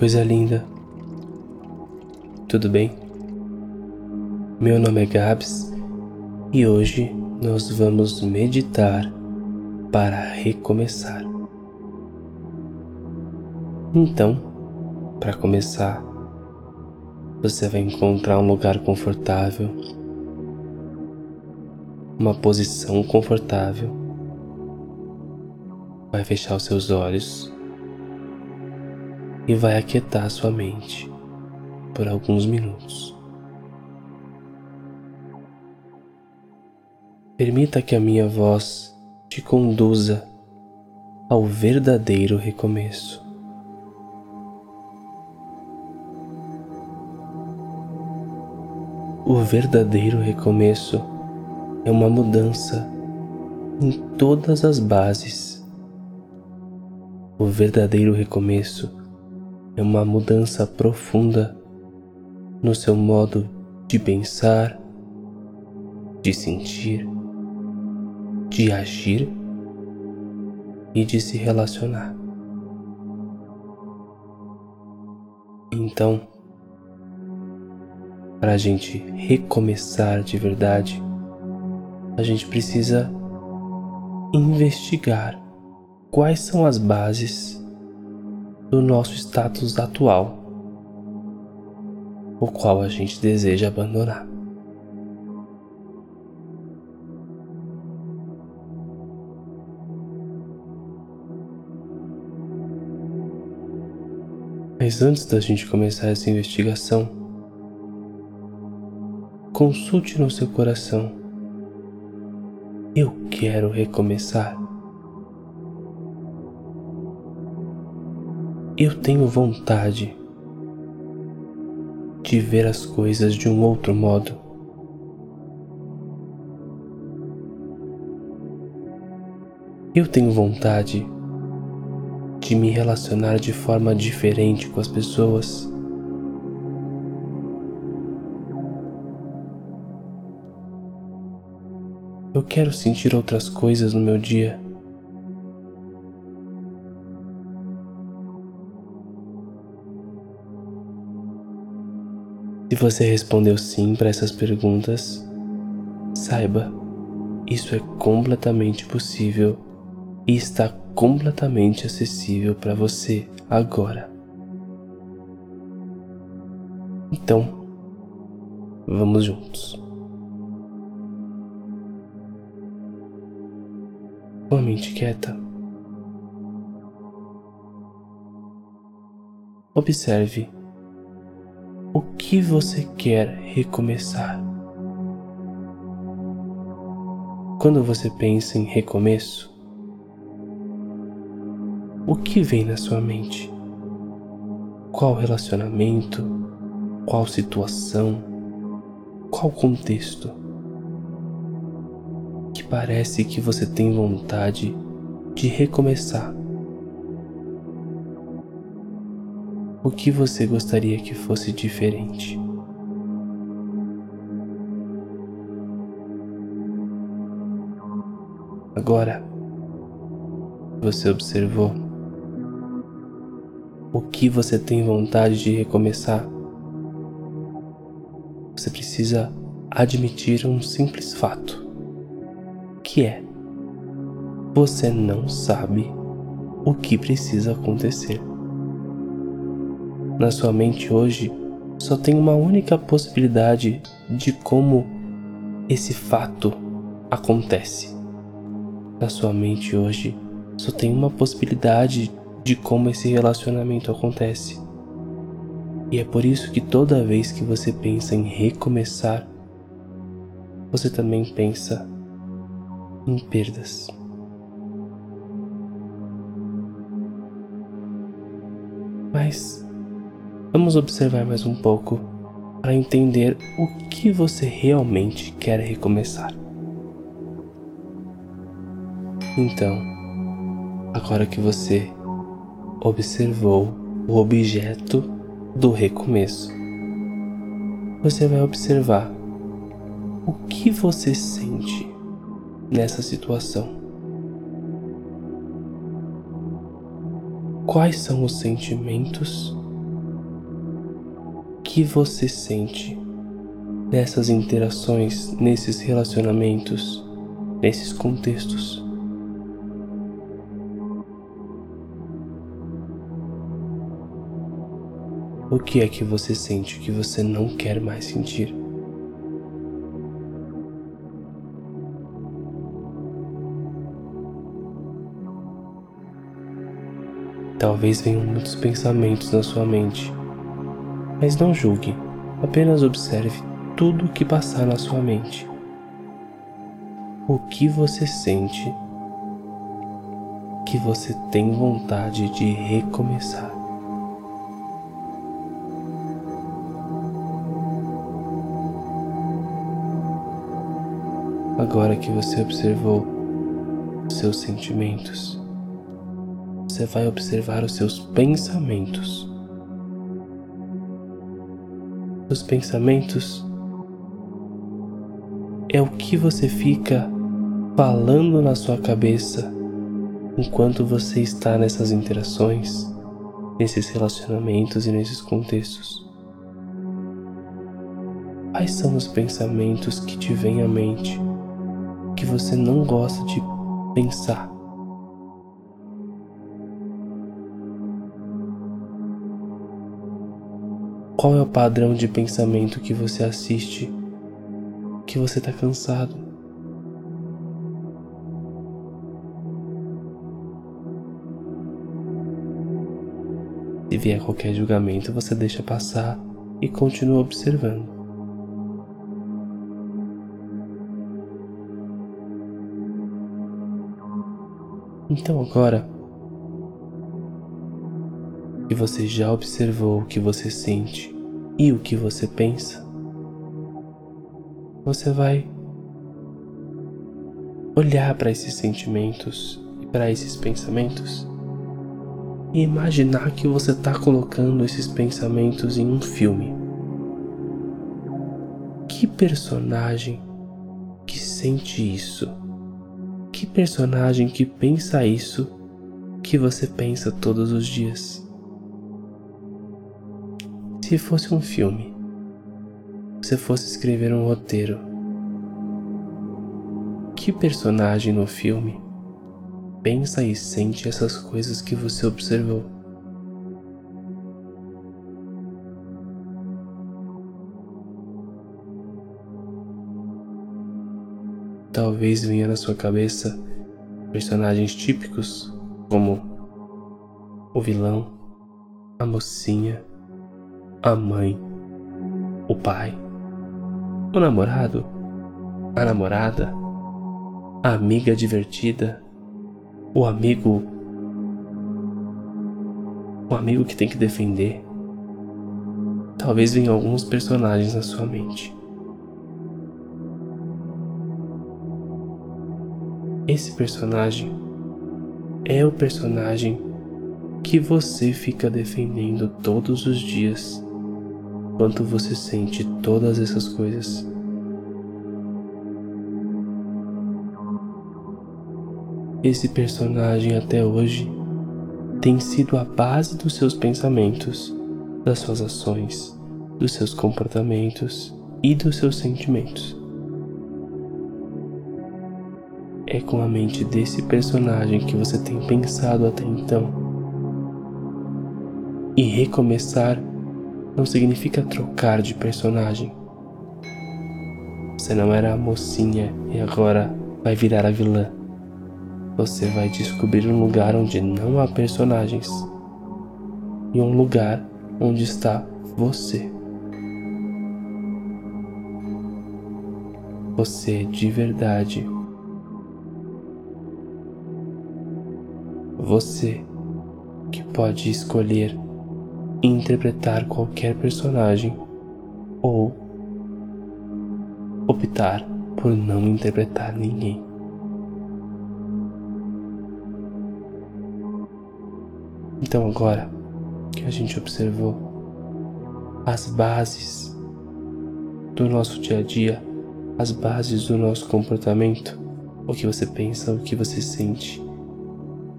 coisa linda. Tudo bem? Meu nome é Gabs e hoje nós vamos meditar para recomeçar. Então, para começar, você vai encontrar um lugar confortável, uma posição confortável vai fechar os seus olhos e vai aquietar sua mente por alguns minutos. Permita que a minha voz te conduza ao verdadeiro recomeço. O verdadeiro recomeço é uma mudança em todas as bases o verdadeiro recomeço é uma mudança profunda no seu modo de pensar, de sentir, de agir e de se relacionar. Então, para a gente recomeçar de verdade, a gente precisa investigar quais são as bases do nosso status atual, o qual a gente deseja abandonar. Mas antes da gente começar essa investigação, consulte no seu coração. Eu quero recomeçar. Eu tenho vontade de ver as coisas de um outro modo. Eu tenho vontade de me relacionar de forma diferente com as pessoas. Eu quero sentir outras coisas no meu dia. Se você respondeu sim para essas perguntas, saiba, isso é completamente possível e está completamente acessível para você agora. Então, vamos juntos. Com a mente quieta, observe o que você quer recomeçar. Quando você pensa em recomeço, o que vem na sua mente? Qual relacionamento? Qual situação? Qual contexto? Que parece que você tem vontade de recomeçar o que você gostaria que fosse diferente. Agora, você observou o que você tem vontade de recomeçar. Você precisa admitir um simples fato, que é você não sabe o que precisa acontecer na sua mente hoje só tem uma única possibilidade de como esse fato acontece. Na sua mente hoje só tem uma possibilidade de como esse relacionamento acontece. E é por isso que toda vez que você pensa em recomeçar, você também pensa em perdas. Vamos observar mais um pouco para entender o que você realmente quer recomeçar. Então, agora que você observou o objeto do recomeço, você vai observar o que você sente nessa situação. quais são os sentimentos que você sente nessas interações, nesses relacionamentos, nesses contextos. O que é que você sente que você não quer mais sentir? Talvez venham muitos pensamentos na sua mente, mas não julgue, apenas observe tudo o que passar na sua mente. O que você sente que você tem vontade de recomeçar. Agora que você observou seus sentimentos, você vai observar os seus pensamentos. Os pensamentos é o que você fica falando na sua cabeça enquanto você está nessas interações, nesses relacionamentos e nesses contextos. Quais são os pensamentos que te vêm à mente que você não gosta de pensar? Qual é o padrão de pensamento que você assiste que você está cansado. Se vier qualquer julgamento, você deixa passar e continua observando. Então agora que você já observou o que você sente e o que você pensa, você vai olhar para esses sentimentos e para esses pensamentos e imaginar que você está colocando esses pensamentos em um filme. Que personagem que sente isso? Que personagem que pensa isso que você pensa todos os dias? Se fosse um filme, se fosse escrever um roteiro, que personagem no filme pensa e sente essas coisas que você observou? Talvez venha na sua cabeça personagens típicos como o vilão, a mocinha, a mãe, o pai o namorado, a namorada, a amiga divertida, o amigo, o amigo que tem que defender. Talvez venham alguns personagens na sua mente. Esse personagem é o personagem que você fica defendendo todos os dias quanto você sente todas essas coisas. Esse personagem até hoje tem sido a base dos seus pensamentos, das suas ações, dos seus comportamentos e dos seus sentimentos. É com a mente desse personagem que você tem pensado até então. E recomeçar não significa trocar de personagem. Você não era a mocinha e agora vai virar a vilã. Você vai descobrir um lugar onde não há personagens e um lugar onde está você. Você de verdade. Você que pode escolher interpretar qualquer personagem ou optar por não interpretar ninguém. Então, agora que a gente observou as bases do nosso dia a dia, as bases do nosso comportamento, o que você pensa, o que você sente,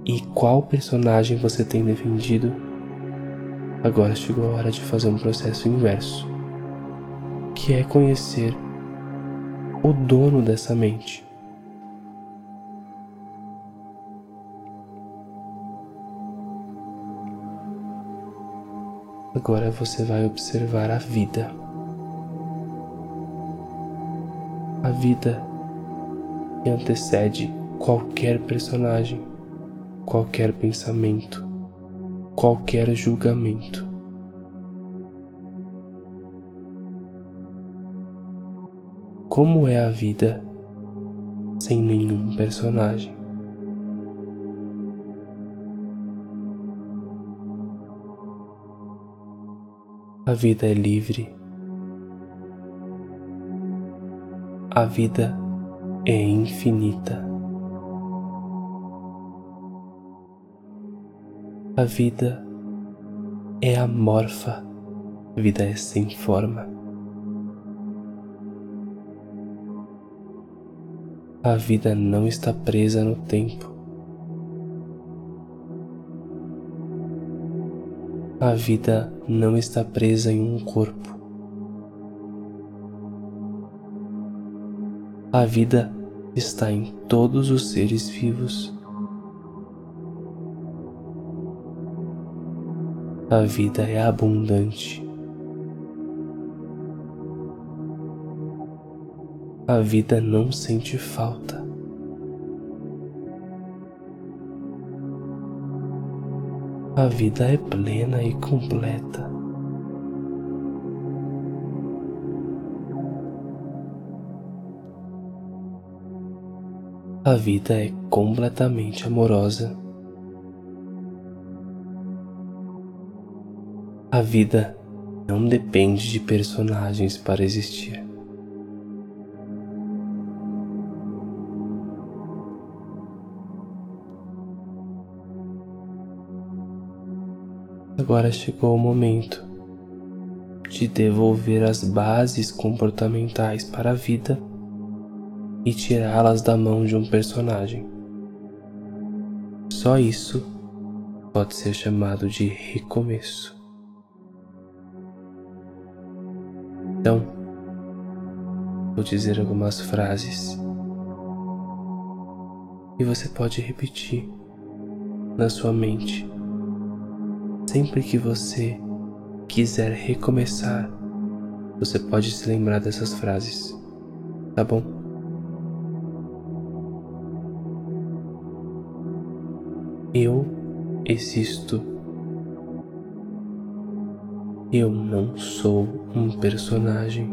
e qual personagem você tem defendido, agora chegou a hora de fazer um processo inverso, que é conhecer o dono dessa mente. Agora você vai observar a vida. A vida que antecede qualquer personagem, qualquer pensamento, qualquer julgamento. Como é a vida sem nenhum personagem? A vida é livre. A vida é infinita. A vida é amorfa, a vida é sem forma. A vida não está presa no tempo. A vida não está presa em um corpo. A vida está em todos os seres vivos. A vida é abundante. A vida não sente falta. a vida é plena e completa. A vida é completamente amorosa. A vida não depende de personagens para existir. Agora chegou o momento de devolver as bases comportamentais para a vida e tirá-las da mão de um personagem. Só isso pode ser chamado de recomeço. Então, vou dizer algumas frases e você pode repetir na sua mente Sempre que você quiser recomeçar, você pode se lembrar dessas frases, tá bom? Eu existo. Eu não sou um personagem.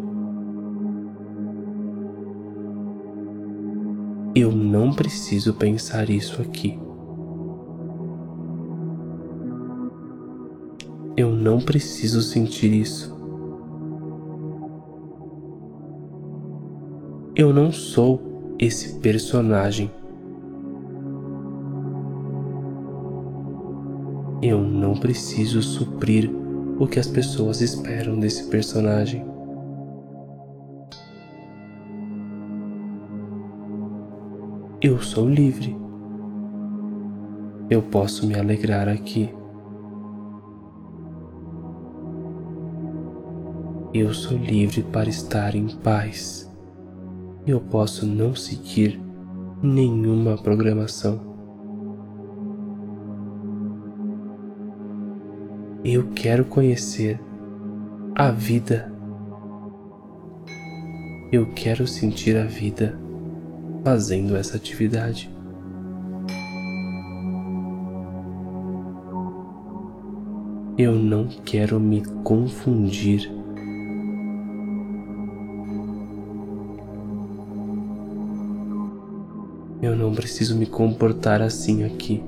Eu não preciso pensar isso aqui. Eu não preciso sentir isso. Eu não sou esse personagem. Eu não preciso suprir o que as pessoas esperam desse personagem. Eu sou livre. Eu posso me alegrar aqui. Eu sou livre para estar em paz. Eu posso não seguir nenhuma programação. Eu quero conhecer a vida. Eu quero sentir a vida fazendo essa atividade. Eu não quero me confundir Eu não preciso me comportar assim aqui.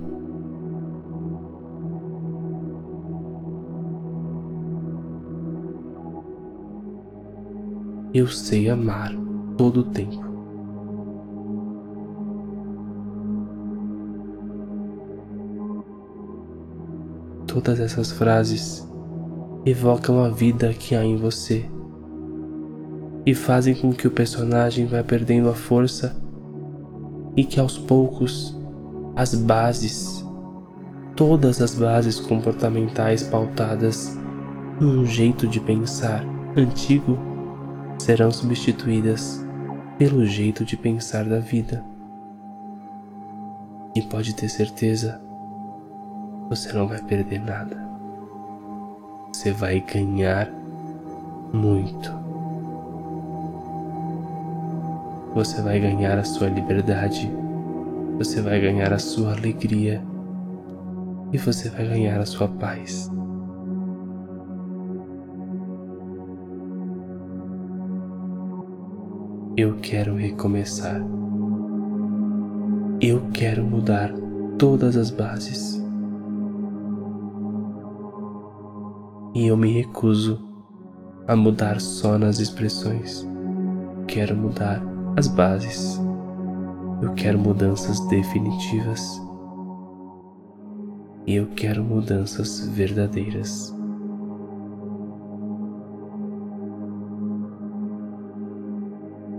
Eu sei amar todo o tempo. Todas essas frases evocam a vida que há em você e fazem com que o personagem vá perdendo a força e que aos poucos as bases todas as bases comportamentais pautadas em um jeito de pensar antigo serão substituídas pelo jeito de pensar da vida. E pode ter certeza, você não vai perder nada. Você vai ganhar muito. Você vai ganhar a sua liberdade, você vai ganhar a sua alegria e você vai ganhar a sua paz. Eu quero recomeçar. Eu quero mudar todas as bases. E eu me recuso a mudar só nas expressões. Quero mudar as bases. Eu quero mudanças definitivas. E eu quero mudanças verdadeiras.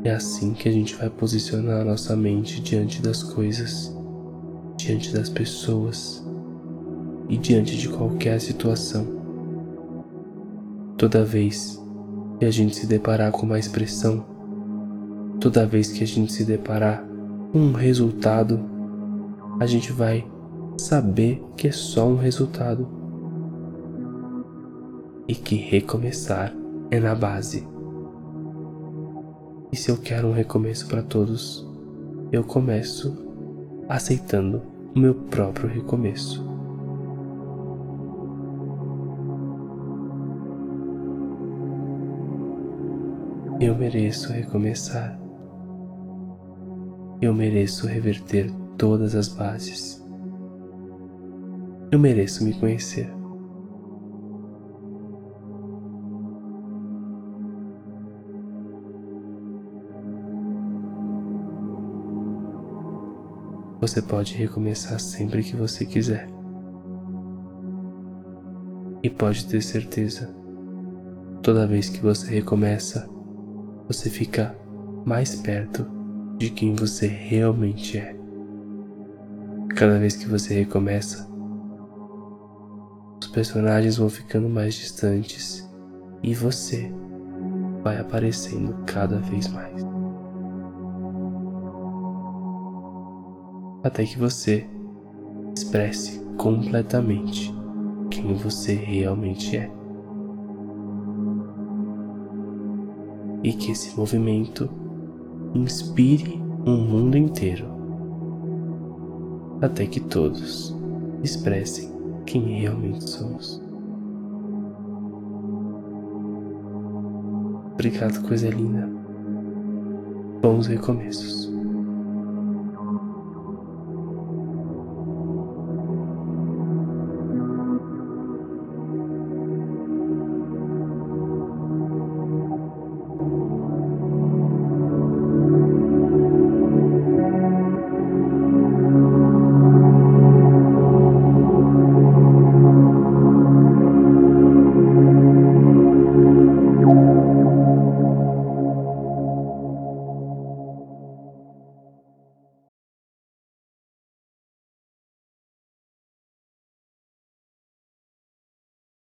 É assim que a gente vai posicionar a nossa mente diante das coisas, diante das pessoas e diante de qualquer situação. Toda vez que a gente se deparar com uma expressão, toda vez que a gente se deparar com um resultado, a gente vai saber que é só um resultado e que recomeçar é na base. E se eu quero um recomeço para todos, eu começo aceitando o meu próprio recomeço. Eu mereço recomeçar. Eu mereço reverter todas as bases. Eu mereço me conhecer. Você pode recomeçar sempre que você quiser. E pode ter certeza, toda vez que você recomeça, você fica mais perto de quem você realmente é. Cada vez que você recomeça, os personagens vão ficando mais distantes e você vai aparecendo cada vez mais. Até que você expresse completamente quem você realmente é. E que esse movimento inspire um mundo inteiro, até que todos expressem quem realmente somos. Obrigado, coisa linda. Bons recomeços.